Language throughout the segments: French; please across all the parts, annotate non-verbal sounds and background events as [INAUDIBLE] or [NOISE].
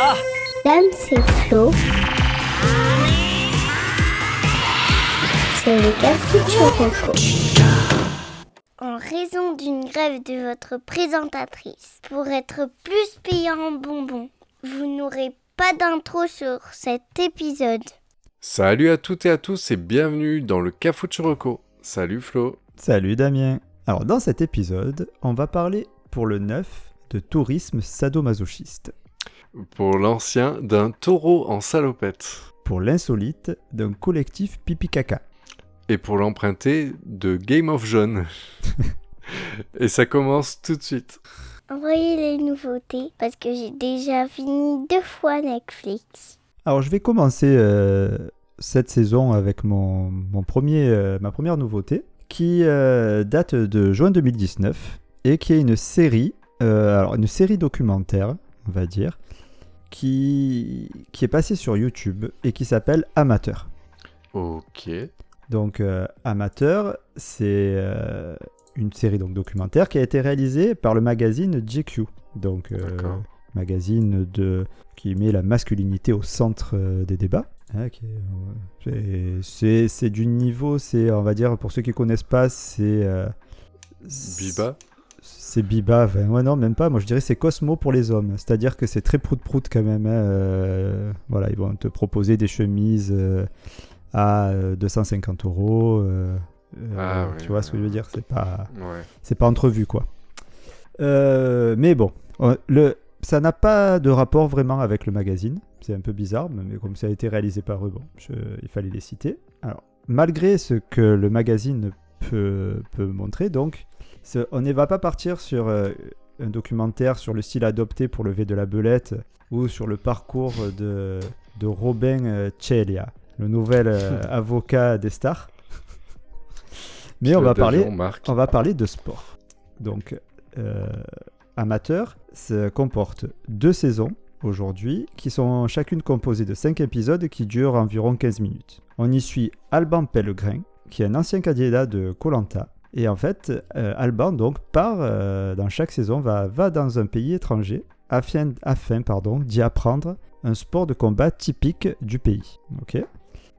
Ah Dame, c'est Flo. C'est le Café En raison d'une grève de votre présentatrice, pour être plus payant en bonbons, vous n'aurez pas d'intro sur cet épisode. Salut à toutes et à tous et bienvenue dans le Cafuchuroco. Salut Flo. Salut Damien. Alors dans cet épisode, on va parler pour le neuf de tourisme sadomasochiste, Pour l'ancien d'un taureau en salopette. pour l'insolite d'un collectif pipi caca. Et pour l'emprunté de Game of Jaune. [LAUGHS] et ça commence tout de suite. Envoyez les nouveautés parce que j'ai déjà fini deux fois Netflix. Alors je vais commencer euh, cette saison avec mon, mon premier, euh, ma première nouveauté qui euh, date de juin 2019 et qui est une série, euh, alors une série documentaire, on va dire, qui, qui est passée sur YouTube et qui s'appelle Amateur. Ok. Donc euh, Amateur, c'est euh, une série donc documentaire qui a été réalisée par le magazine GQ. Donc euh, magazine de qui met la masculinité au centre des débats. qui est, euh, c'est- c'est du niveau, c'est on va dire pour ceux qui connaissent pas, c'est Biba? C'est Biba, enfin, ouais, non, même pas. Moi, je dirais c'est Cosmo pour les hommes. C'est-à-dire que c'est très prout-prout quand même. hein, euh, voilà, ils vont te proposer des chemises euh, à euh, 250 euros. euh, euh, Ah, tu vois ce que je veux dire? C'est pas, Ouais. c'est pas entrevu, quoi. Mais bon, le, ça n'a pas de rapport vraiment avec le magazine. C'est un peu bizarre, mais comme ça a été réalisé par eux, bon, je- il fallait les citer. Alors, malgré ce que le magazine peut, peut montrer, donc, on ne va pas partir sur euh, un documentaire sur le style adopté pour lever de la belette ou sur le parcours de, de Robin euh, Celia, le nouvel euh, [LAUGHS] avocat des stars. Mais on va parler, on va parler de sport. Donc, euh, Amateur se comporte deux saisons aujourd'hui, qui sont chacune composées de 5 épisodes qui durent environ 15 minutes. On y suit Alban Pellegrin, qui est un ancien candidat de Colanta. Et en fait, euh, Alban donc part euh, dans chaque saison, va, va dans un pays étranger afin, afin pardon, d'y apprendre un sport de combat typique du pays. Ok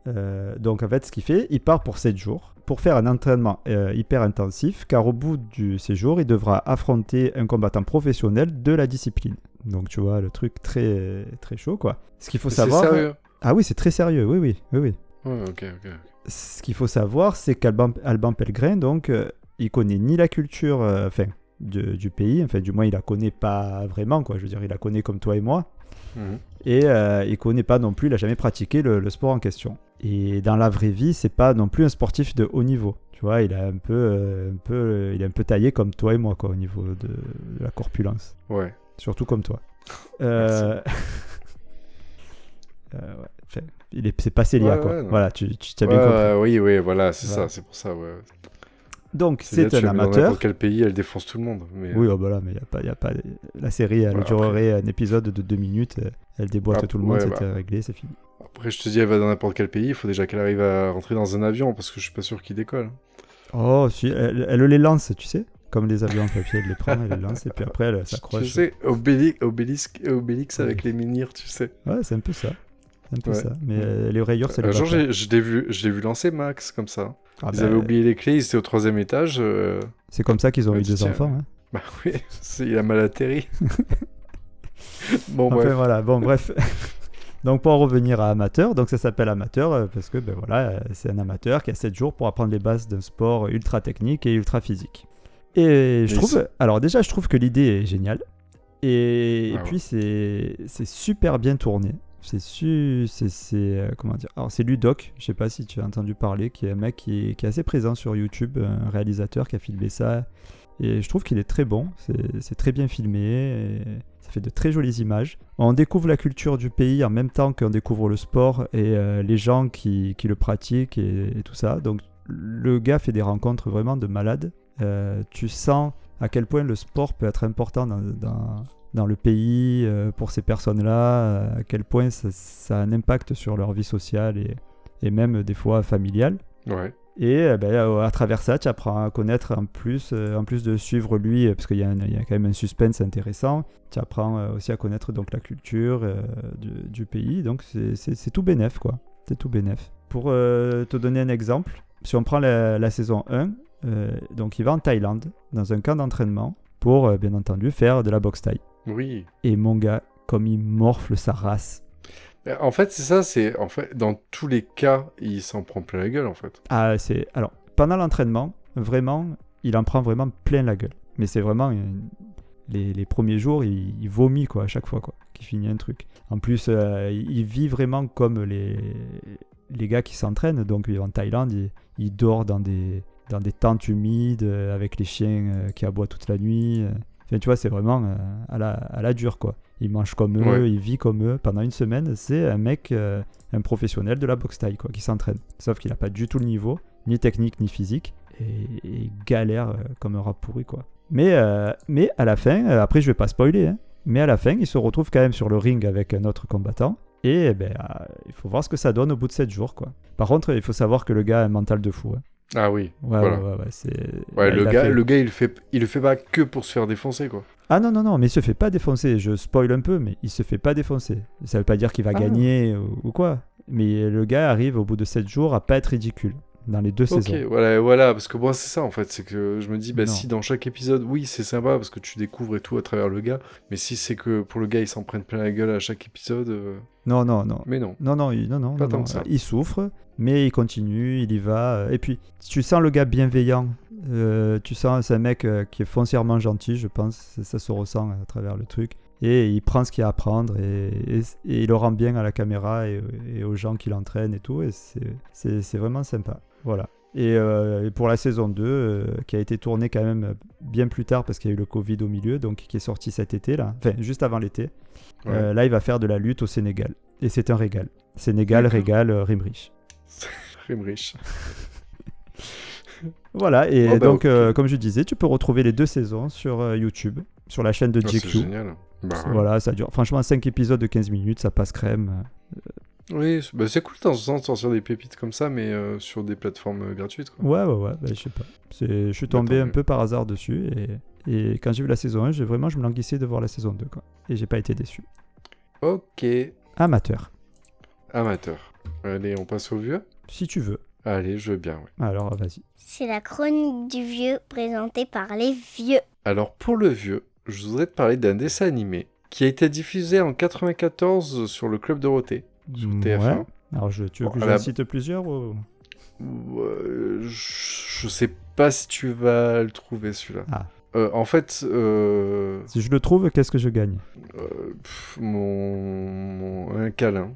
Euh, donc en fait, ce qu'il fait, il part pour 7 jours pour faire un entraînement hyper intensif, car au bout du séjour, il devra affronter un combattant professionnel de la discipline. Donc tu vois, le truc très très chaud quoi. Ce qu'il faut C'est savoir. sérieux Ah oui, c'est très sérieux, oui, oui, oui, oui. Ouais, ok, ok. Ce qu'il faut savoir, c'est qu'Alban Alban Pellegrin, donc, euh, il connaît ni la culture, euh, enfin, du pays, enfin, du moins, il la connaît pas vraiment, quoi. Je veux dire, il la connaît comme toi et moi. Mhm. Et euh, il connaît pas non plus, il a jamais pratiqué le, le sport en question. Et dans la vraie vie, c'est pas non plus un sportif de haut niveau. Tu vois, il a un peu, euh, un peu, il est un peu taillé comme toi et moi, quoi, au niveau de, de la corpulence. Ouais. Surtout comme toi. [LAUGHS] Euh... [LAUGHS] euh, ouais, il est, c'est pas Célia, Ouais, quoi. ouais, voilà, tu, tu Ouais, bien compris. oui, oui, voilà, c'est ça, c'est pour ça, ouais. Donc, C'est un amateur. Dans quel pays elle défonce tout le monde. Mais, Oui, oh, bah là, mais y a pas, y a pas... la série, elle Voilà, durerait un épisode de deux minutes. euh, Elle déboîte Ah, tout le monde, ouais, c'était bah. réglé, c'est fini. Après, je te dis, elle va dans n'importe quel pays, il faut déjà qu'elle arrive à rentrer dans un avion parce que je suis pas sûr qu'il décolle. Oh, si, elle, elle les lance, tu sais Comme les avions en papier, elle les prend, elle les lance, et puis après, elle [LAUGHS] Tu s'accroche. sais, Obélix, Obélix, Obélix Ouais. avec les menhirs, tu sais. Ouais, c'est un peu ça. C'est un peu Ouais. ça. Mais euh, les rayures, ça Un les va jour, je l'ai vu, je l'ai vu lancer Max comme ça. Ah Ils bah, avaient oublié les clés, ils étaient au troisième étage. euh, C'est comme ça qu'ils ont Ouais, eu deux tiens. enfants. hein. [LAUGHS] Bah oui, c'est- il a mal atterri. [LAUGHS] bon, Enfin, bref. voilà, bon, bref. [LAUGHS] donc, pour en revenir à amateur, donc ça s'appelle amateur euh, parce que, ben voilà, euh, c'est un amateur qui a 7 jours pour apprendre les bases d'un sport ultra technique et ultra physique. Et je Mais trouve, c'est- alors déjà, je trouve que l'idée est géniale. Et, et Ah ouais. puis, c'est c'est super bien tourné. C'est su, c'est, euh, comment dire Alors, c'est Ludoc, je sais pas si tu as entendu parler, qui est un mec qui est, assez présent sur YouTube, un réalisateur qui a filmé ça. Et je trouve qu'il est très bon, c'est, très bien filmé, ça fait de très jolies images. On découvre la culture du pays en même temps qu'on découvre le sport et euh, les gens qui, qui le pratiquent et, et tout ça. Donc le gars fait des rencontres vraiment de malades. Euh, tu sens à quel point le sport peut être important dans, dans, dans le pays euh, pour ces personnes-là, euh, à quel point ça, ça a un impact sur leur vie sociale et, et même des fois familiale. Ouais. Et euh, ben, euh, à travers ça, tu apprends à connaître en plus, en plus de suivre lui, parce qu'il y, a y quand même un suspense intéressant, tu apprends aussi à connaître donc, la culture euh, du, du pays. Donc c'est- tout bénef, quoi. C'est tout bénef. Pour euh, te donner un exemple, si on prend la, la saison 1, euh, donc il va en Thaïlande, dans un camp d'entraînement, pour bien entendu faire de la boxe thaï. Oui. Et mon gars, comme il morfle sa race. Euh, En fait, c'est ça, c'est en fait dans tous les cas, il s'en prend plein la gueule en fait. Ah, c'est. Alors, pendant l'entraînement, vraiment, il en prend vraiment plein la gueule. Mais c'est vraiment. euh, Les, les premiers jours, il, il vomit, quoi, à chaque fois, quoi, qu'il finit un truc. En plus, euh, il vit vraiment comme les, les gars qui s'entraînent. Donc, en Thaïlande, il, il dort dans des, dans des tentes humides, euh, avec les chiens qui aboient toute la nuit. Enfin, tu vois, c'est vraiment euh, à, la, à la dure, quoi. Il mange comme eux, Ouais. il vit comme eux. Pendant une semaine, c'est un mec, euh, un professionnel de la boxe thaï, quoi, qui s'entraîne. Sauf qu'il n'a pas du tout le niveau, ni technique, ni physique, et, et il galère euh, comme un rat pourri, quoi. Mais, mais à la fin, après je vais pas spoiler, hein, mais à la fin, il se retrouve quand même sur le ring avec un autre combattant, et eh ben, il faut voir ce que ça donne au bout de 7 jours, quoi. Par contre, il faut savoir que le gars a un mental de fou. hein. Ah oui. Ouais, Voilà. ouais, c'est... Ouais, le gars, fait- le gars, il le fait, il le fait pas que pour se faire défoncer quoi. Ah non, non, non, mais il se fait pas défoncer. Je spoil un peu, mais il se fait pas défoncer. Ça veut pas dire qu'il va Ah. gagner ou, ou quoi. Mais le gars arrive au bout de 7 jours à pas être ridicule dans les deux Ok, saisons. voilà, voilà, parce que moi c'est ça en fait, c'est que je me dis, bah Non. si dans chaque épisode, oui c'est sympa parce que tu découvres et tout à travers le gars, mais si c'est que pour le gars il s'en prenne plein la gueule à chaque épisode, euh, Non, non, non. mais non. Non, non, il, non, non, Pas non, tant non. que ça. Il souffre, mais il continue, il y va. Et puis, tu sens le gars bienveillant. euh, tu sens, c'est un mec euh, qui est foncièrement gentil, je pense. Ça, se ressent à travers le truc. Et il prend ce qu'il y a à prendre et, et- et il le rend bien à la caméra et, et aux gens qui l'entraînent et tout. Et c'est vraiment sympa. Voilà. Et, euh, et pour la saison 2, euh, qui a été tournée quand même bien plus tard parce qu'il y a eu le Covid au milieu, donc qui est sorti cet été, là, enfin juste avant l'été. Ouais. Euh, là, il va faire de la lutte au Sénégal. Et c'est un régal. Sénégal, régal, euh, Rimrich. [LAUGHS] Rimrich. [LAUGHS] Voilà, et Oh, bah, donc, euh, comme je disais, tu peux retrouver les deux saisons sur euh, YouTube, sur la chaîne de Ah, c'est génial. Bah, ouais. Voilà, ça dure. Franchement, 5 épisodes de 15 minutes, ça passe crème. Oui, c'est bah, c'est cool de temps en temps de sortir des pépites comme ça, mais euh, sur des plateformes euh, gratuites. Quoi. Ouais, ouais, ouais, bah, je sais pas. Je suis Bah, tombé un peu par hasard dessus, et, et quand j'ai vu la saison 1, j'ai vraiment, je me languissais de voir la saison 2, quoi. Et j'ai pas été déçu. Ok, Amateur, amateur. Allez, on passe au vieux? Si tu veux. Allez, je veux bien, ouais. Alors, vas-y. C'est la chronique du vieux présentée par les vieux. Alors, pour le vieux, je voudrais te parler d'un dessin animé qui a été diffusé en 94 sur le Club Dorothée, sur TF1. Ouais. Alors, je, tu veux Bon, que j'en cite plusieurs ou... Euh, je sais pas si tu vas le trouver celui-là. Ah. Euh, en fait, euh, Si je le trouve, qu'est-ce que je gagne? euh, pff, mon, mon- un câlin.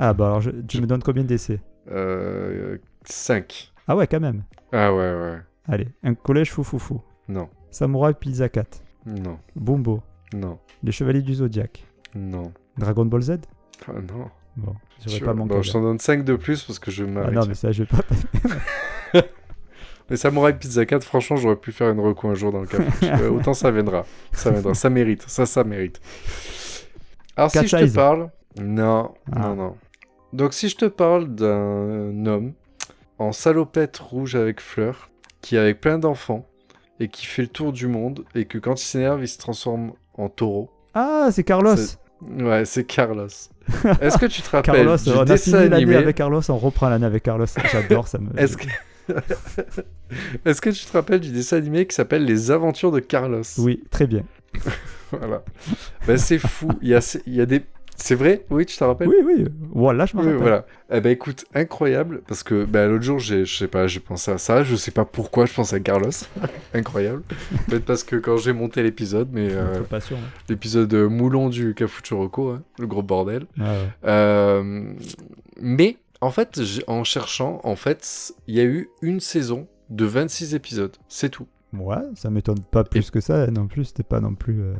Ah, bah alors, je- tu me donnes combien d'essais Euh, 5. Ah ouais, quand même. Ah ouais, ouais. Allez, un collège foufoufou. Non, Samouraï Pizza 4. non, Bumbo. non, Les Chevaliers du Zodiaque. non. Dragon Ball Z? Ah non. Bon, je Tu pas bon, je t'en donne 5 de plus parce que je Ah m'arrête. non, mais ça, je vais pas. Mais [LAUGHS] Samurai Pizza 4, franchement, j'aurais pu faire une reco un jour dans le café. [LAUGHS] Autant ça viendra. Ça viendra. Ça mérite. Ça, ça mérite. Alors, si je te parle. Non, Ah. non, non. Donc, si je te parle d'un homme en salopette rouge avec fleurs, qui est avec plein d'enfants, et qui fait le tour du monde, et que quand il s'énerve, il se transforme en taureau. Ah, c'est Carlos Ouais, c'est Carlos. [LAUGHS] Est-ce que tu te rappelles Carlos, du on a dessin fini l'année avec Carlos, on reprend l'année avec Carlos. J'adore ça. Me... Est-ce que... [LAUGHS] Est-ce que tu te rappelles du dessin animé qui s'appelle Les Aventures de Carlos? Oui, très bien. [LAUGHS] Voilà. Ben, c'est fou. Il y a, il y a des. C'est vrai? Oui, tu te rappelles? Oui, oui. Voilà, je me Oui, rappelle. voilà. Eh ben écoute, incroyable, parce que ben, l'autre jour, j'ai, je sais pas, j'ai pensé à ça, je sais pas pourquoi je pensais à Carlos. [LAUGHS] incroyable. Peut-être parce que quand j'ai monté l'épisode, mais euh, hein. l'épisode euh, moulon du Cafuchoroco, hein, le gros bordel. Ah ouais. Euh, mais en fait, en cherchant, en fait, il y a eu une saison de 26 épisodes, c'est tout. Ouais, ça m'étonne pas plus que ça non plus. C'était pas non plus euh,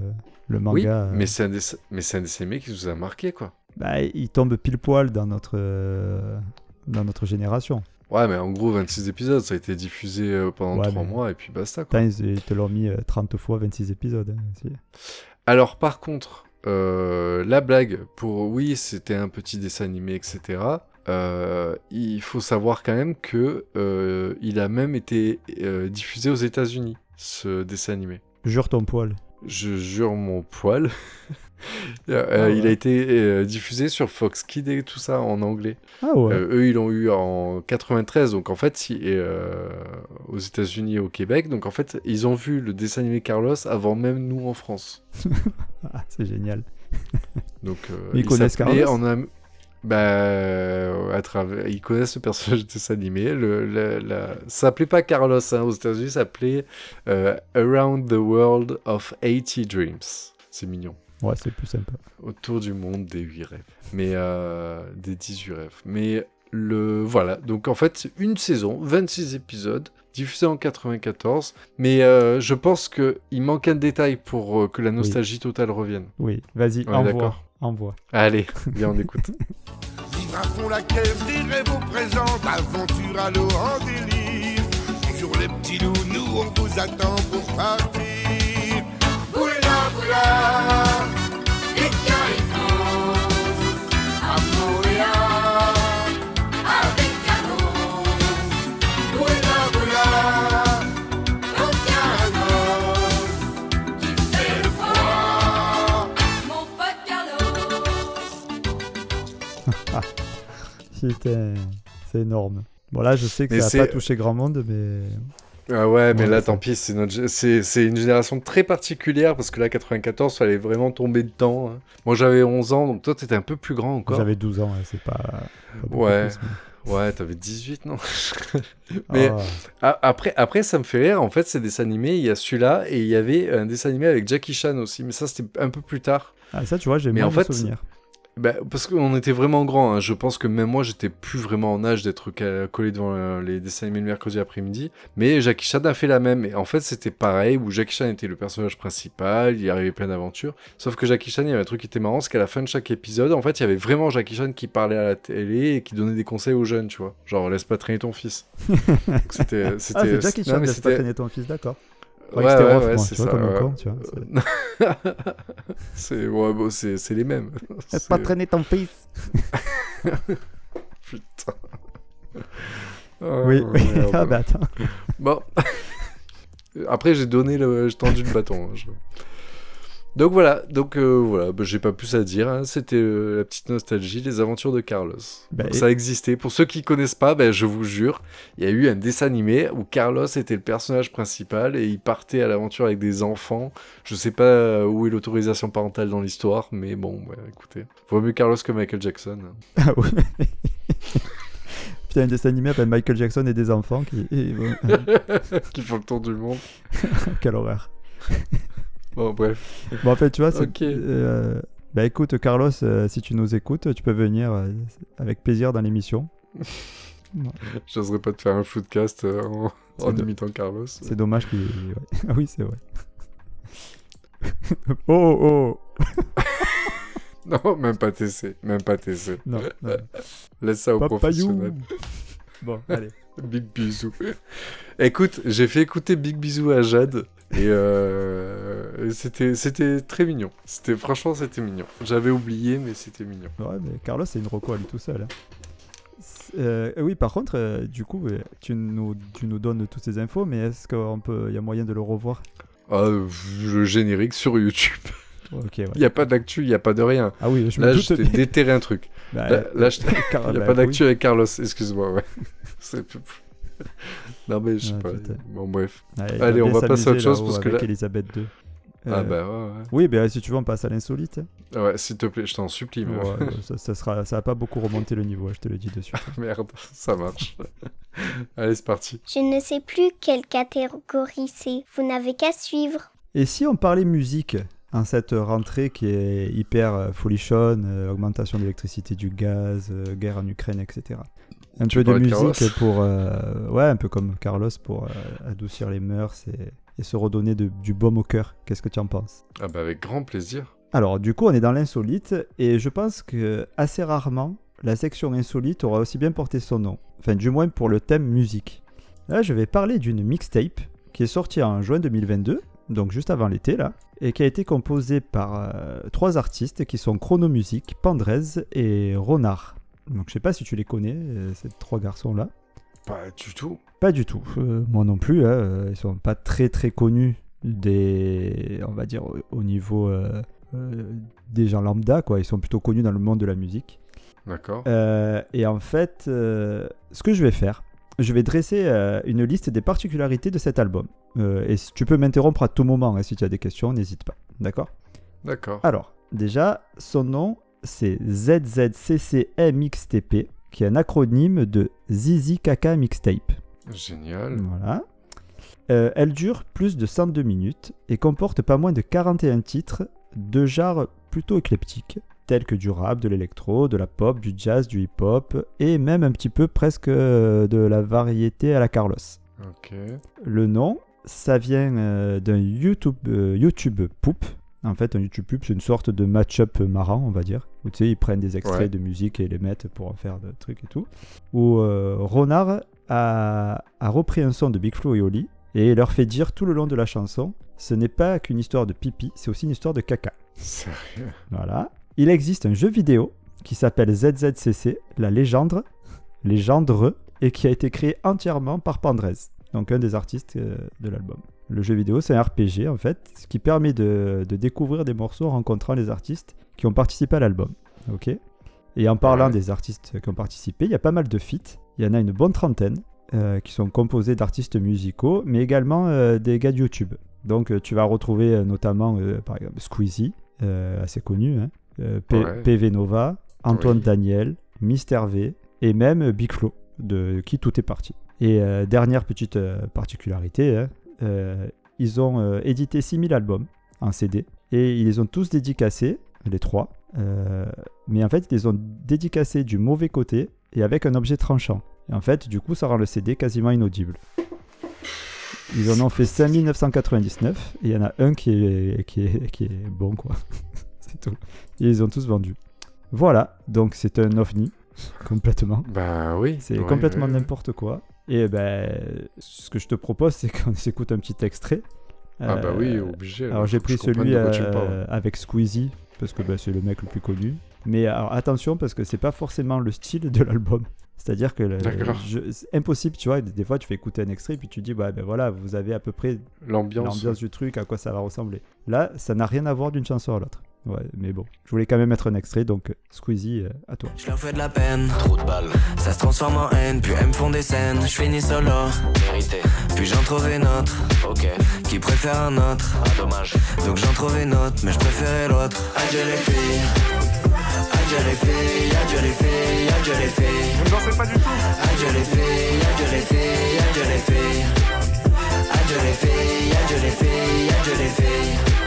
le manga. oui, euh, mais c'est un dessin, mais qui nous a marqué, quoi. bah, il tombe pile poil dans notre euh, dans notre génération. Ouais, mais en gros, 26 épisodes, ça a été diffusé pendant Ouais, 3 mais- mois et puis basta, quoi. Putain, ils, te l'ont mis euh, 30 fois 26 épisodes. hein, si. Alors, par contre, euh, la blague pour oui, c'était un petit dessin animé, etc. euh, il faut savoir quand même que euh, il a même été euh, diffusé aux États-Unis, ce dessin animé. Jure ton poil. Je jure mon poil. [LAUGHS] Ah Il a été diffusé sur Fox Kids et tout ça en anglais. Ah ouais. Eux, ils l'ont eu en 93, donc en fait, si, aux États-Unis et au Québec. Donc en fait, ils ont vu le dessin animé Carlos avant même nous en France. [LAUGHS] Ah, c'est génial. Donc ils il connaissent Carlos en Am- Bah, euh, à travers, ils connaissent le personnage de dessin animé. Le, la, Ça s'appelait pas Carlos hein, aux États-Unis, ça s'appelait euh, Around the World of 80 Dreams. C'est mignon. Ouais, c'est plus sympa. Autour du monde des 8 rêves. Mais euh, des 18 rêves. Mais le voilà. Donc en fait, une saison, 26 épisodes, diffusé en 94. Mais euh, je pense qu'il manque un détail pour euh, que la nostalgie totale revienne. Oui, vas-y, est envoie. Envoie. Allez, [LAUGHS] bien on écoute. Vivre à fond la caisse des rêves au présent, aventure à l'eau en délire. Bonjour les petits loups, nous on vous attend pour partir. Boula boula, Putain, c'est énorme. Bon, là, je sais que Mais ça n'a pas touché grand monde, mais. Ah ouais, mais Ouais, là, tant pis, c'est notre une génération très particulière parce que là, 94, fallait vraiment tomber dedans. hein. Moi, j'avais 11 ans, donc toi, t'étais un peu plus grand encore. J'avais 12 ans, ouais, c'est pas. Ouais. plus, mais- Ouais, t'avais 18, non? [LAUGHS] Mais- Ah, après, après, ça me fait rire. En fait, ces dessins animés, il y a celui-là et il y avait un dessin animé avec Jackie Chan aussi, mais ça, c'était un peu plus tard. Ah, ça, tu vois, j'ai moins en fait, souvenirs. Bah, parce qu'on était vraiment grands. hein. Je pense que même moi, j'étais plus vraiment en âge d'être collé devant euh, les dessins animés le mercredi après-midi. Mais Jackie Chan a fait la même. Et en fait, c'était pareil, où Jackie Chan était le personnage principal, il y arrivait plein d'aventures. Sauf que Jackie Chan, il y avait un truc qui était marrant, c'est qu'à la fin de chaque épisode, en fait, il y avait vraiment Jackie Chan qui parlait à la télé et qui donnait des conseils aux jeunes, tu vois. Genre, laisse pas traîner ton fils. [LAUGHS] C'était, Ah, c'est Jackie Chan, laisse pas traîner ton fils, d'accord. Ouais, ouais, Rof, ouais, c'est ça. comme ouais. con, tu vois. [LAUGHS] c'est, ouais, bon, c'est, c'est les mêmes. [LAUGHS] Pas traîner ton fils. [LAUGHS] Putain. Oh, oui, oui. merde. ah, bah attends. Bon. Après, j'ai donné le. J'ai tendu le bâton. hein, je- Donc voilà, donc euh, voilà, bah, j'ai pas plus à dire. hein. C'était euh, la petite nostalgie, les aventures de Carlos. Bah, Donc, et- Ça a existé. Pour ceux qui connaissent pas, ben, je vous jure, il y a eu un dessin animé où Carlos était le personnage principal et il partait à l'aventure avec des enfants. Je sais pas euh, où est l'autorisation parentale dans l'histoire, mais bon, bah, écoutez, vaut mieux Carlos que Michael Jackson. hein. [LAUGHS] Ah ouais. Putain, un dessin animé avec Michael Jackson et des enfants qui. et- [LAUGHS] qui font le tour du monde. [LAUGHS] Quelle horreur. Bon, bref. Bon, en fait, tu vois, c'est. Euh, Bah écoute, Carlos, euh, si tu nous écoutes, tu peux venir euh, avec plaisir dans l'émission. [LAUGHS] J'oserais pas te faire un footcast en, en imitant Carlos. C'est dommage qu'il. ouais. [LAUGHS] Ah oui, c'est vrai. [LAUGHS] oh, oh, Non, même pas TC. Même pas TC. non, non. Laisse ça au Papayou. Bon, allez. Big bisou. Écoute, j'ai fait écouter Big bisou à Jade. Et euh, c'était c'était très mignon. C'était franchement c'était mignon. J'avais oublié mais c'était mignon. Ouais, mais Carlos, c'est une reco à lui tout seul. hein. Euh, oui, par contre, euh, du coup, tu nous, tu nous donnes toutes ces infos, mais est-ce qu'il peut... y a moyen de le revoir? Ah, le générique sur YouTube. Il y a pas d'actu, il y a pas de rien. Ah oui, je Là, me je doute. t'ai déterré un truc. Bah, Là, là, je Il n'y a bah, pas oui. d'actu avec Carlos, excuse-moi, ouais. [LAUGHS] C'est [LAUGHS] non mais je sais Ah, pas. putain. Bon bref. Allez, on va passer à autre chose, parce que avec là- Elisabeth II. Ah Euh, bah ouais, ouais. Oui, bah, si tu veux, on passe à l'insolite. Ouais, s'il te plaît, je t'en supplie. mais- Ouais, euh, [LAUGHS] ça, ça sera, ça va pas beaucoup remonter le niveau, je te le dis de suite. Merde, [LAUGHS] ça marche. Allez, c'est parti. Je ne sais plus quelle catégorie c'est. Vous n'avez qu'à suivre. Et si on parlait musique en cette rentrée qui est hyper euh, folichonne, euh, augmentation de l'électricité, du gaz, euh, guerre en Ukraine, etc. Un peu de musique Carlos pour, euh, ouais, un peu comme Carlos pour euh, adoucir les mœurs et, et se redonner de- du baume au cœur. Qu'est-ce que tu en penses? Ah bah avec grand plaisir. Alors, du coup, on est dans l'insolite et je pense que assez rarement la section insolite aura aussi bien porté son nom. Enfin, du moins pour le thème musique. Là, je vais parler d'une mixtape qui est sortie en juin 2022, donc juste avant l'été là, et qui a été composée par euh, trois artistes qui sont Chronomusique, Pandrez et Ronard. Donc je sais pas si tu les connais, euh, ces trois garçons-là. Pas du tout. Pas du tout. Euh, moi non plus. hein, euh, Ils sont pas très très connus des, on va dire au- au niveau des gens lambda quoi. Ils sont plutôt connus dans le monde de la musique. D'accord. Et en fait, ce que je vais faire, je vais dresser euh, une liste des particularités de cet album. Euh, et tu peux m'interrompre à tout moment hein, si tu as des questions, n'hésite pas. D'accord? D'accord. Alors, déjà, son nom, c'est ZZCCMXTP, qui est un acronyme de Zizi Kaka Mixtape. Génial. Voilà. Euh, elle dure plus de 102 minutes et comporte pas moins de 41 titres de genres plutôt éclectiques, tels que du rap, de l'électro, de la pop, du jazz, du hip-hop et même un petit peu presque euh, de la variété à la Carlos. Ok. Le nom, ça vient euh, d'un YouTube, euh, YouTube Poop. En fait, un YouTube Poop, c'est une sorte de match-up marrant, on va dire. Où tu sais, ils prennent des extraits Ouais. de musique et les mettent pour en faire des trucs et tout. Où euh, Ronard a, a repris un son de Big Flo et Oli et leur fait dire tout le long de la chanson ce n'est pas qu'une histoire de pipi, c'est aussi une histoire de caca. Sérieux? Voilà. Il existe un jeu vidéo qui s'appelle ZZCC, la légende, légendre, et qui a été créé entièrement par Pandrez, donc un des artistes euh, de l'album. Le jeu vidéo, c'est un RPG en fait, ce qui permet de, de découvrir des morceaux en rencontrant les artistes qui ont participé à l'album. Ok? Et en parlant Ouais. des artistes qui ont participé, il y a pas mal de feats. Il y en a une bonne trentaine euh, qui sont composés d'artistes musicaux, mais également euh, des gars de YouTube. Donc euh, tu vas retrouver notamment par exemple Squeezie, assez connu, hein, Ouais. PV Nova, Antoine. Daniel, Mister V et même Big Flo, de qui tout est parti. Et euh, dernière petite euh, particularité, hein, ils ont euh, édité 6000 albums en CD et ils les ont tous dédicacés, les trois. euh, mais en fait, ils les ont dédicacés du mauvais côté et avec un objet tranchant. Et en fait, du coup, ça rend le CD quasiment inaudible. Ils en ont fait 5999 et il y en a un qui est, qui est, qui est bon, quoi. [LAUGHS] c'est tout. Et ils ont tous vendu. Voilà, donc c'est un ovni, [LAUGHS] complètement. Bah oui. C'est ouais, complètement ouais. n'importe quoi. Et ben, ce que je te propose, c'est qu'on [LAUGHS] s'écoute un petit extrait. Ah bah Euh, oui, obligé. alors j'ai pris celui euh, avec Squeezie parce que bah, c'est le mec le plus connu. Mais alors, attention parce que c'est pas forcément le style de l'album. [LAUGHS] C'est-à-dire que le- D'accord. je- c'est impossible, tu vois. Des fois, tu fais écouter un extrait puis tu dis bah ben voilà, vous avez à peu près L'ambiance. l'ambiance du truc, à quoi ça va ressembler. Là, ça n'a rien à voir d'une chanson à l'autre. Ouais, mais bon, je voulais quand même mettre un extrait, donc Squeezie, euh, à toi. Je leur fais de la peine, trop de balles. Ça se transforme en haine, puis elles me font des scènes. Je finis solo, vérité. Puis j'en trouve une autre, ok. Qui préfère un autre, ah dommage. Donc j'en trouve une autre, mais je préférais l'autre. Adieu les filles, adieu les filles, adieu les filles, adieu les filles. Vous ne pas du tout? Adieu les filles, adieu les filles, adieu les filles. Adieu les filles, adieu les filles, adieu les filles.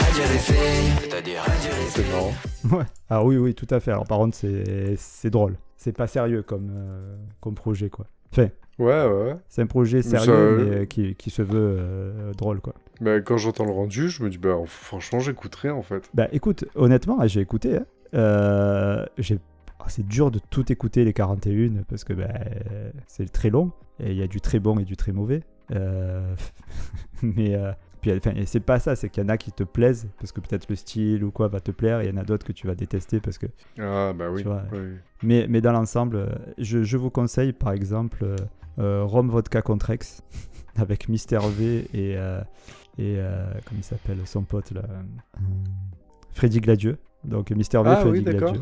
Adieu les filles, c'est-à-dire adieu les filles. C'est marrant. Ouais. Ah oui, oui, tout à fait. Alors par contre, c'est c'est drôle. C'est pas sérieux comme, euh, comme projet, quoi. Enfin, Ouais, ouais, ouais. c'est un projet Mais sérieux, ça, mais euh, qui, qui se veut euh, drôle, quoi. Bah, quand j'entends le rendu, je me dis, bah, franchement, j'écouterai en fait. Bah écoute, honnêtement, là, j'ai écouté. hein. Euh, j'ai... ah, c'est dur de tout écouter les 41 parce que bah, c'est très long et il y a du très bon et du très mauvais. Euh, [LAUGHS] mais euh, puis, enfin, et c'est pas ça, c'est qu'il y en a qui te plaisent parce que peut-être le style ou quoi va te plaire et il y en a d'autres que tu vas détester parce que. Ah, bah oui. Tu vois, oui. Mais, mais dans l'ensemble, je, je vous conseille par exemple euh, euh, Rome Vodka Contrex [LAUGHS] avec Mister V et, euh, et euh, comment il s'appelle son pote là Freddy Gladieux. Donc Mister V, Ah Freddy oui. Gladieux.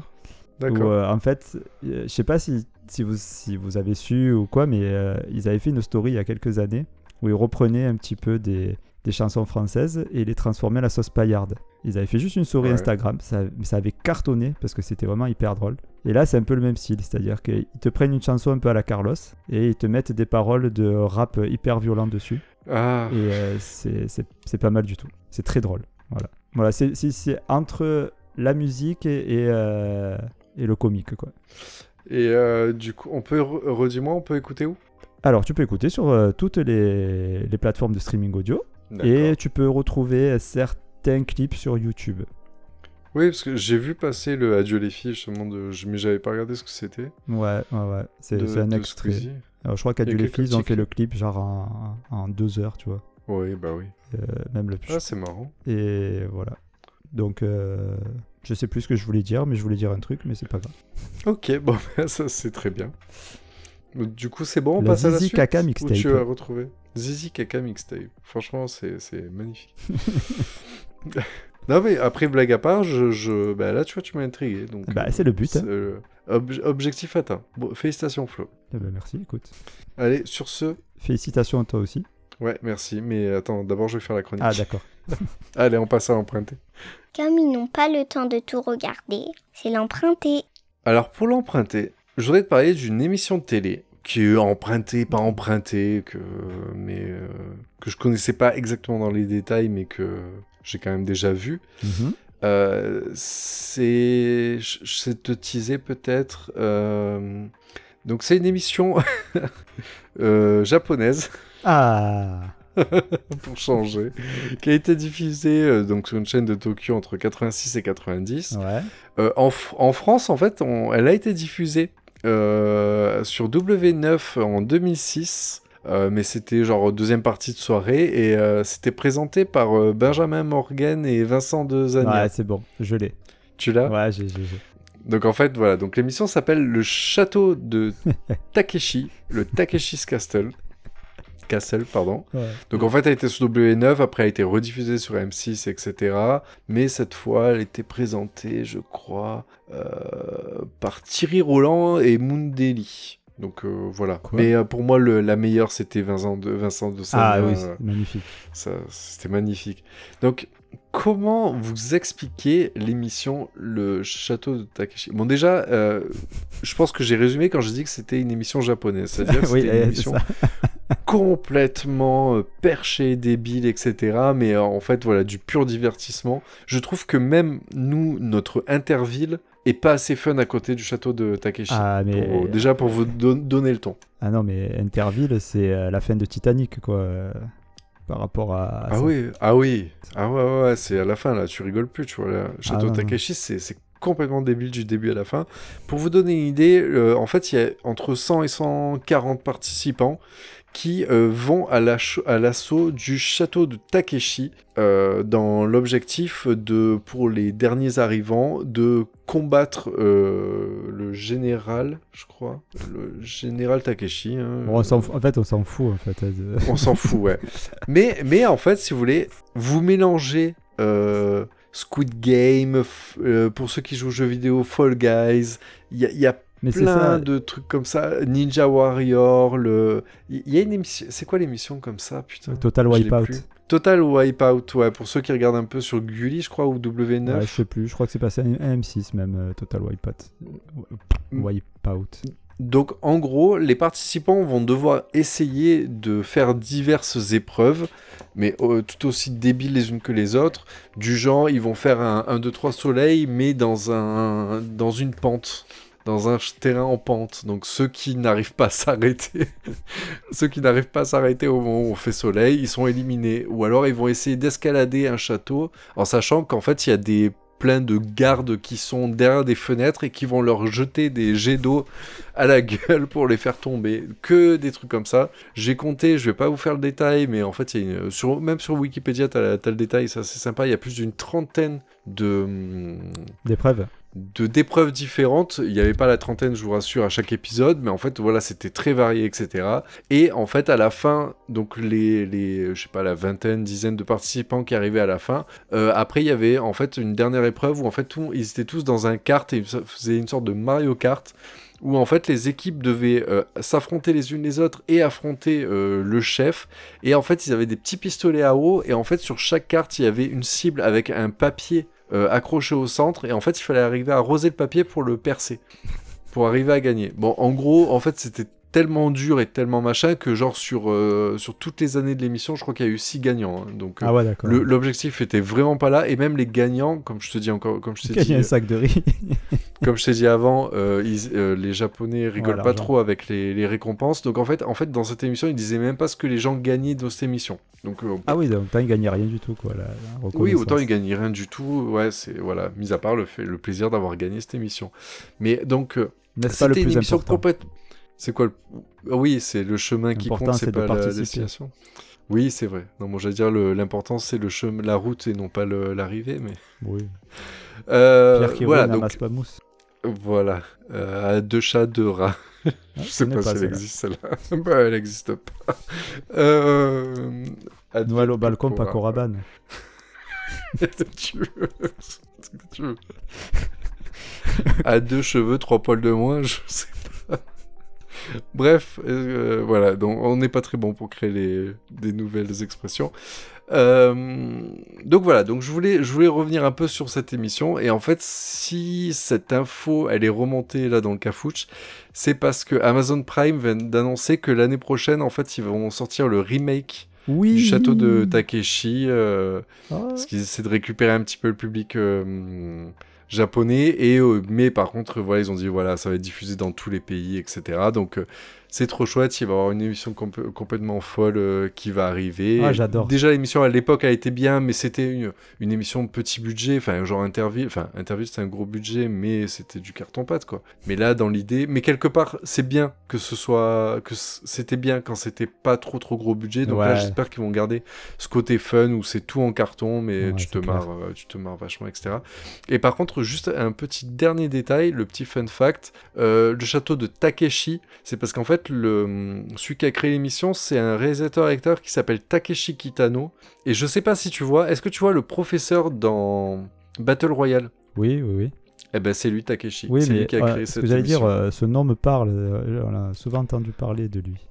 Où, euh, en fait, euh, je sais pas si, si, vous, si vous avez su ou quoi, mais euh, ils avaient fait une story il y a quelques années où ils reprenaient un petit peu des, des chansons françaises et les transformaient à la sauce paillarde. Ils avaient fait juste une story Ouais. Instagram, ça, mais ça avait cartonné parce que c'était vraiment hyper drôle. Et là, c'est un peu le même style, c'est-à-dire qu'ils te prennent une chanson un peu à la Carlos et ils te mettent des paroles de rap hyper violent dessus. Ah, Et euh, c'est pas mal du tout. C'est très drôle. Voilà. Voilà, c'est entre la musique et, et, euh, et le comique, quoi. et euh, du coup, on peut, re- redis-moi, on peut écouter où? Alors, tu peux écouter sur euh, toutes les, les plateformes de streaming audio et tu peux retrouver certains clips sur YouTube. Oui, parce que j'ai vu passer le Adieu les filles, justement, de... je- mais j'avais pas regardé ce que c'était. Ouais, ouais, ouais. C'est un extrait. Alors, je crois a les filles, ils ont fait le clip genre en, en deux heures, tu vois. Oui, bah oui. Euh, même le Ah, c'est marrant. Et voilà. Donc, euh, Je sais plus ce que je voulais dire, mais je voulais dire un truc, mais c'est pas grave. Ok, bon, [LAUGHS] ça c'est très bien. Du coup, c'est bon, on passe à la Zizi suite Kaka Où mixtape. tu as retrouvé Zizi Kaka mixtape. Franchement, c'est c'est magnifique. [LAUGHS] [LAUGHS] non, mais après, blague à part, je, je... Bah, là, tu vois, tu m'as intrigué. Donc, Bah, euh, c'est le but, hein. euh, ob- objectif atteint. Bon, félicitations, Flo. Eh ben, merci, écoute. Allez, sur ce. Félicitations à toi aussi. Ouais, merci. Mais attends, d'abord, je vais faire la chronique. Ah, d'accord. [LAUGHS] Allez, on passe à emprunter. Comme ils n'ont pas le temps de tout regarder, c'est l'emprunter. Alors, pour l'emprunter, je voudrais te parler d'une émission de télé qui est empruntée, pas empruntée, que, mais, euh, que je connaissais pas exactement dans les détails, mais que j'ai quand même déjà vu. Mhm. Euh, c'est. Je sais te teaser peut-être. euh, Donc, c'est une émission [LAUGHS] euh, japonaise. Ah [LAUGHS] pour changer, qui a été diffusée euh, donc sur une chaîne de Tokyo entre 86 et 90. Ouais. Euh, en, France, en fait, on- elle a été diffusée euh, sur W9 en 2006. euh, mais c'était genre deuxième partie de soirée et euh, c'était présenté par euh, Benjamin Morgan et Vincent de Zania. Ouais, c'est bon, je l'ai. Tu l'as? Ouais, j'ai, j'ai, j'ai. Donc en fait, voilà. Donc l'émission s'appelle Le Château de [LAUGHS] Takeshi, le Takeshi's Castle. Castle, pardon. Ouais. Donc en fait, elle était sur W9, après elle a été rediffusée sur M6, etc. Mais cette fois, elle était présentée, je crois, euh, par Thierry Roland et Mundeli. Donc euh, voilà. Quoi Mais euh, pour moi, le- la meilleure, c'était Vincent de, Vincent de Ah Sagna. oui, magnifique. c'était magnifique. Donc, comment vous expliquez l'émission Le Château de Takeshi Bon, déjà, euh, je pense que j'ai résumé quand j'ai dit que c'était une émission japonaise. C'est-à-dire que [LAUGHS] c'était eh, une c'est émission. Complètement euh, perchée, débile, etc. Mais euh, en fait, voilà, du pur divertissement. Je trouve que même nous, notre Interville est pas assez fun à côté du château de Takeshi. Ah, mais... Pour- déjà pour vous don- donner le ton. Ah non, mais Interville, c'est euh, la fin de Titanic, quoi. euh, par rapport à. Ah ça. oui, ah oui, ah ouais, ouais, ouais, c'est à la fin là, tu rigoles plus, tu vois. Là. Château Ah non, Takeshi, c'est c'est complètement débile du début à la fin. Pour vous donner une idée, euh, en fait, il y a entre 100 et 140 participants qui euh, vont à la l'assaut du château de Takeshi euh, dans l'objectif de, pour les derniers arrivants, de combattre euh, le général, je crois, le général Takeshi. hein, Bon, on s'en en fait, on s'en fout, en fait. [LAUGHS] on s'en fout, ouais. Mais, mais en fait, si vous voulez, vous mélangez Squid Game, pour ceux qui jouent aux jeux vidéo, Fall Guys, il y a, il y a Mais plein ça. de trucs comme ça, Ninja Warrior, le... il y a une émission, c'est quoi l'émission comme ça, putain? Total Wipeout. Total Wipeout, ouais, pour ceux qui regardent un peu sur Gulli, je crois, ou W9. Ouais, je sais plus, je crois que c'est passé à M6 même, euh, Total Wipeout. Mm. Wipeout. Donc en gros, les participants vont devoir essayer de faire diverses épreuves, mais euh, tout aussi débiles les unes que les autres. Du genre, ils vont faire un 1, 2, 3 soleil, mais dans, un, dans une pente, dans un terrain en pente. Donc ceux qui n'arrivent pas à s'arrêter, [LAUGHS] ceux qui n'arrivent pas à s'arrêter au moment où on fait soleil, ils sont éliminés. Ou alors ils vont essayer d'escalader un château, en sachant qu'en fait il y a des plein de gardes qui sont derrière des fenêtres et qui vont leur jeter des jets d'eau à la [LAUGHS] gueule pour les faire tomber. Que des trucs comme ça. J'ai compté, je vais pas vous faire le détail, mais en fait, sur, même sur Wikipédia, tu as, le détail, c'est assez sympa. Il y a plus d'une trentaine de, hum, D'épreuves. De d'épreuves différentes. Il n'y avait pas la trentaine, je vous rassure, à chaque épisode, mais en fait, voilà, c'était très varié, etc. Et en fait, à la fin, donc les, les je sais pas, la vingtaine, dizaine de participants qui arrivaient à la fin, euh, après, il y avait en fait une dernière épreuve où en fait, ils étaient tous dans un kart et ils faisaient une sorte de Mario Kart où en fait les équipes devaient euh, s'affronter les unes les autres et affronter euh, le chef. Et en fait, ils avaient des petits pistolets à eau et en fait, sur chaque carte, il y avait une cible avec un papier euh, accroché au centre et en fait, il fallait arriver à arroser le papier pour le percer, pour arriver à gagner. Bon, en gros, en fait, c'était tellement dur et tellement machin que genre sur, euh, sur toutes les années de l'émission, je crois qu'il y a eu six gagnants. hein. donc euh, Ah ouais, l'objectif était vraiment pas là et même les gagnants, comme je te dis encore, comme je t'ai dit, un sac de riz. [LAUGHS] comme je t'ai dit avant, euh, ils- euh, les Japonais rigolent Ouais, pas trop avec les, les récompenses. Donc en fait, en fait, dans cette émission, ils disaient même pas ce que les gens gagnaient dans cette émission. Donc euh, ah oui, donc autant il gagnait rien du tout, quoi. La, la oui, autant ils gagnent rien du tout. Ouais, c'est voilà, mis à part le fait, le plaisir d'avoir gagné cette émission. Mais donc pas c'était une plus émission important complète. C'est quoi le... Oui, c'est le chemin qui compte, c'est c'est de pas la destination. Oui, c'est vrai. Non, moi j'allais dire l'important c'est le chemin, la route et non pas l'arrivée, mais Oui. Euh, Pierre qui voilà, roule donc pas mousse. Voilà, Euh, à deux chats, deux rats. Ah, Je sais pas si elle existe celle-là. [LAUGHS] bah, elle existe pas. Euh... Noël au balcon, pas tu veux. Que tu veux. à deux cheveux, trois poils de moins, je sais pas. Bref, euh, voilà, donc on n'est pas très bon pour créer les, des nouvelles expressions. Euh, donc voilà, donc je voulais, je voulais revenir un peu sur cette émission et en fait, si cette info elle est remontée là dans le cafouche, c'est parce que Amazon Prime vient d'annoncer que l'année prochaine, en fait, ils vont sortir le remake Oui. du château de Takeshi. euh, Ah, parce qu'ils essaient de récupérer un petit peu le public euh, japonais. Et, euh, mais par contre, voilà, ils ont dit voilà, ça va être diffusé dans tous les pays, etc. Donc euh, c'est trop chouette. Il va y avoir une émission compl- complètement folle euh, qui va arriver. Ah, j'adore. Déjà, l'émission à l'époque a été bien, mais c'était une, une émission petit budget. Enfin, genre Interville. Enfin, Interville, c'était un gros budget, mais c'était du carton-pâte, quoi. Mais là, dans l'idée. Mais quelque part, c'est bien que ce soit. que c'était bien quand c'était pas trop, trop gros budget. Donc là, j'espère qu'ils vont garder ce côté fun où c'est tout en carton, mais Ouais, tu te marres, euh, tu te marres vachement, etc. Et par contre, juste un petit dernier détail, le petit fun fact, euh, le château de Takeshi, c'est parce qu'en fait, le, celui qui a créé l'émission, c'est un réalisateur-acteur qui s'appelle Takeshi Kitano. Et je sais pas si tu vois, est-ce que tu vois le professeur dans Battle Royale? Oui, oui, oui. Eh ben, c'est lui, Takeshi. Oui, c'est lui qui a ouais, créé ce cette j'allais dire, euh, ce nom me parle. euh, on a souvent entendu parler de lui.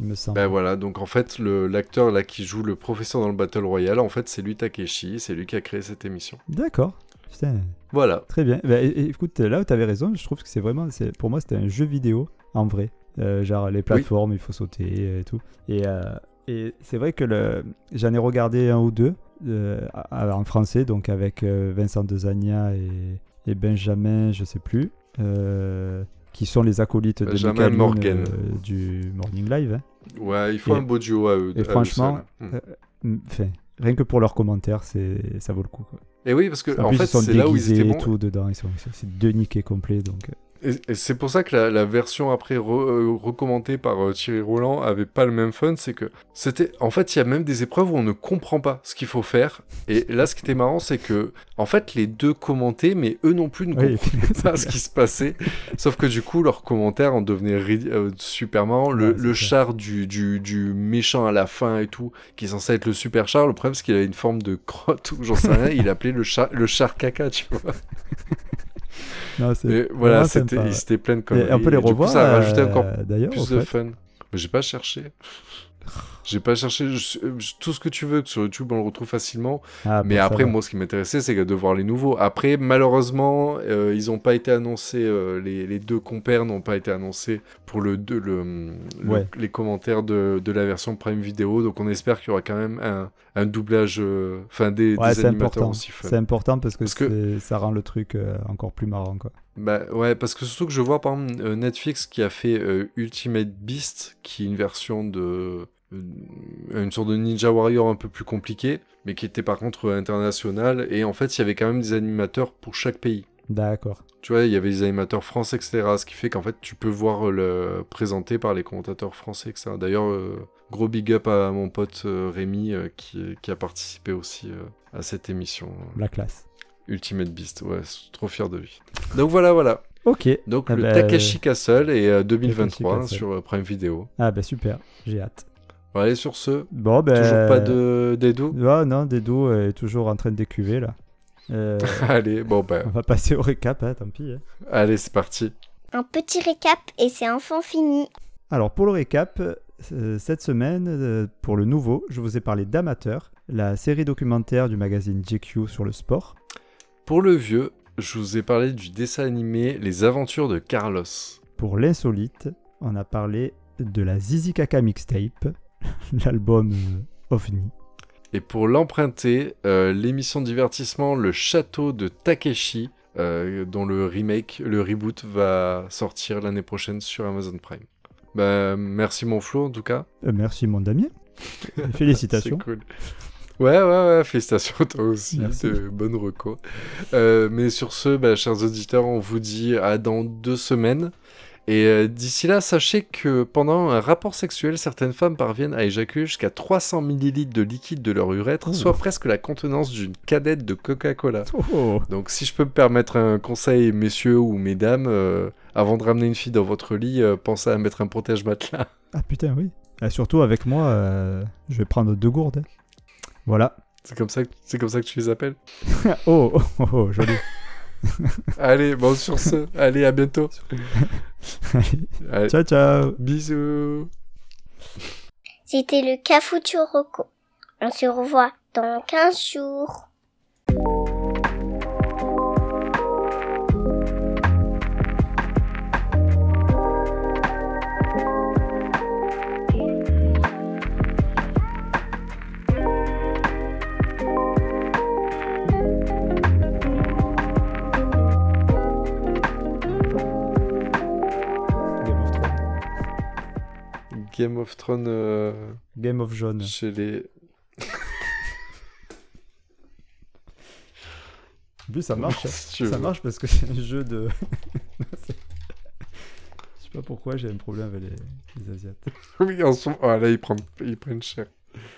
Il me semble. Ben voilà, donc en fait, l'acteur là qui joue le professeur dans le Battle Royale, en fait, c'est lui Takeshi, c'est lui qui a créé cette émission. D'accord. Putain, Voilà. très bien. É- écoute, là où tu avais raison, je trouve que c'est vraiment. c'est- Pour moi, c'était un jeu vidéo en vrai. Euh, genre les plateformes, il faut sauter et tout. Et, euh, et c'est vrai que le... j'en ai regardé un ou deux euh, en français, donc avec Vincent Dezagna et, et Benjamin, je sais plus, euh, qui sont les acolytes de Benjamin Michael Youn, Morgan. euh, du Morning Live. hein. Ouais, il faut Et- un beau duo à eux. et à franchement, seuls. Mm. euh, rien que pour leurs commentaires, c'est ça vaut le coup. Quoi. Et oui, parce que En en plus, fait, ils sont c'est là où ils étaient et bons. tout dedans. Ils sont, c'est deux niqués complets. Donc, Et, c'est pour ça que la, la version après re- euh, recommentée par euh, Thierry Roland avait pas le même fun. C'est que c'était. En fait, il y a même des épreuves où on ne comprend pas ce qu'il faut faire. Et là, ce qui était marrant, c'est que. En fait, les deux commentaient, mais eux non plus ne Oui, comprenaient pas ce qui se passait. Sauf que du coup, leurs commentaires en devenaient euh, super marrants. Le, Ouais, char du, du, du méchant à la fin et tout, qui est censé être le super char, le problème, c'est qu'il avait une forme de crotte ou j'en sais rien. il appelait le char, le char caca, tu vois. Non, Mais voilà, c'était, ouais. c'était plein de Et conneries. on peut les Et du coup, revoir. ça a rajouté euh, encore D'ailleurs, plus de fait. fun. Mais j'ai pas cherché. [LAUGHS] J'ai pas cherché. je- je- tout ce que tu veux que sur YouTube, on le retrouve facilement. Ah, mais bon, ça après, va. moi, ce qui m'intéressait, c'est de voir les nouveaux. Après, malheureusement, euh, ils ont pas été annoncés. euh, les, les deux compères n'ont pas été annoncés pour le, deux- le, le- Ouais. les commentaires de, de la version Prime Video. Donc, on espère qu'il y aura quand même un, un doublage. euh, Enfin, des, Ouais, des c'est animateurs important. aussi. C'est important parce que, Parce que- ça rend le truc euh, encore plus marrant. Quoi. Bah ouais, parce que surtout que je vois par exemple euh, Netflix qui a fait euh, Ultimate Beast, qui est une version de. Euh, une sorte de Ninja Warrior un peu plus compliquée, mais qui était par contre international, et en fait il y avait quand même des animateurs pour chaque pays. D'accord. Tu vois, il y avait des animateurs français, etc. Ce qui fait qu'en fait tu peux voir le présenté par les commentateurs français, etc. D'ailleurs, euh, gros big up à mon pote euh, Rémi euh, qui, qui a participé aussi à cette émission La classe. Ultimate Beast. Ouais, trop fier de lui. Donc voilà, voilà. Ok. Donc Ah le bah, Takeshi Castle et euh, 2023 Takeshi Castle. sur Prime Video. Ah, bah super. J'ai hâte. Allez sur ce, Bon, ben. toujours pas de d'Edo. Ah, non, Dedo est toujours en train de décuver là. Euh, [LAUGHS] allez, bon ben, on va passer au récap, hein, tant pis. hein. allez c'est parti. Un petit récap et c'est enfin fini. Alors pour le récap, euh, cette semaine, euh, pour le nouveau, je vous ai parlé d'Amateur, la série documentaire du magazine GQ sur le sport. Pour le vieux, je vous ai parlé du dessin animé Les Aventures de Carlos. Pour l'insolite, on a parlé de la Zizi Kaka mixtape, [LAUGHS] l'album euh, OVNI. Et pour l'emprunter, euh, l'émission de divertissement Le Château de Takeshi, euh, dont le remake, le reboot va sortir l'année prochaine sur Amazon Prime. Bah, merci mon Flo en tout cas. Euh, merci mon Damien. [LAUGHS] Félicitations. C'est cool. Ouais, ouais, ouais, félicitations toi aussi, bonnes recos. Euh, mais sur ce, bah, chers auditeurs, on vous dit à dans deux semaines. Et euh, d'ici là, sachez que pendant un rapport sexuel, certaines femmes parviennent à éjaculer jusqu'à 300 ml de liquide de leur urètre, soit presque la contenance d'une cadette de Coca-Cola. Oh, Donc si je peux me permettre un conseil, messieurs ou mesdames, euh, avant de ramener une fille dans votre lit, euh, pensez à mettre un protège-matelas. Ah putain, oui. Ah, surtout avec moi, euh, je vais prendre deux gourdes. Voilà. C'est comme ça, que- comme ça que tu les appelles? Oh, [LAUGHS] oh, oh, oh, joli. [LAUGHS] [LAUGHS] Allez, bon sur ce, allez à bientôt. [LAUGHS] Allez, ciao, ciao. bisous. C'était le Cafuturo On se revoit dans 15 jours. Game of Thrones. Game of Thrones euh, Game of Jaune. chez les. En plus, ça marche. hein. Si tu Ça veux. marche parce que c'est un jeu de. C'est- [LAUGHS] Je sais pas pourquoi j'ai un problème avec les, les Asiates. Oui, en ce moment. Ah là, ils prennent, ils prennent cher.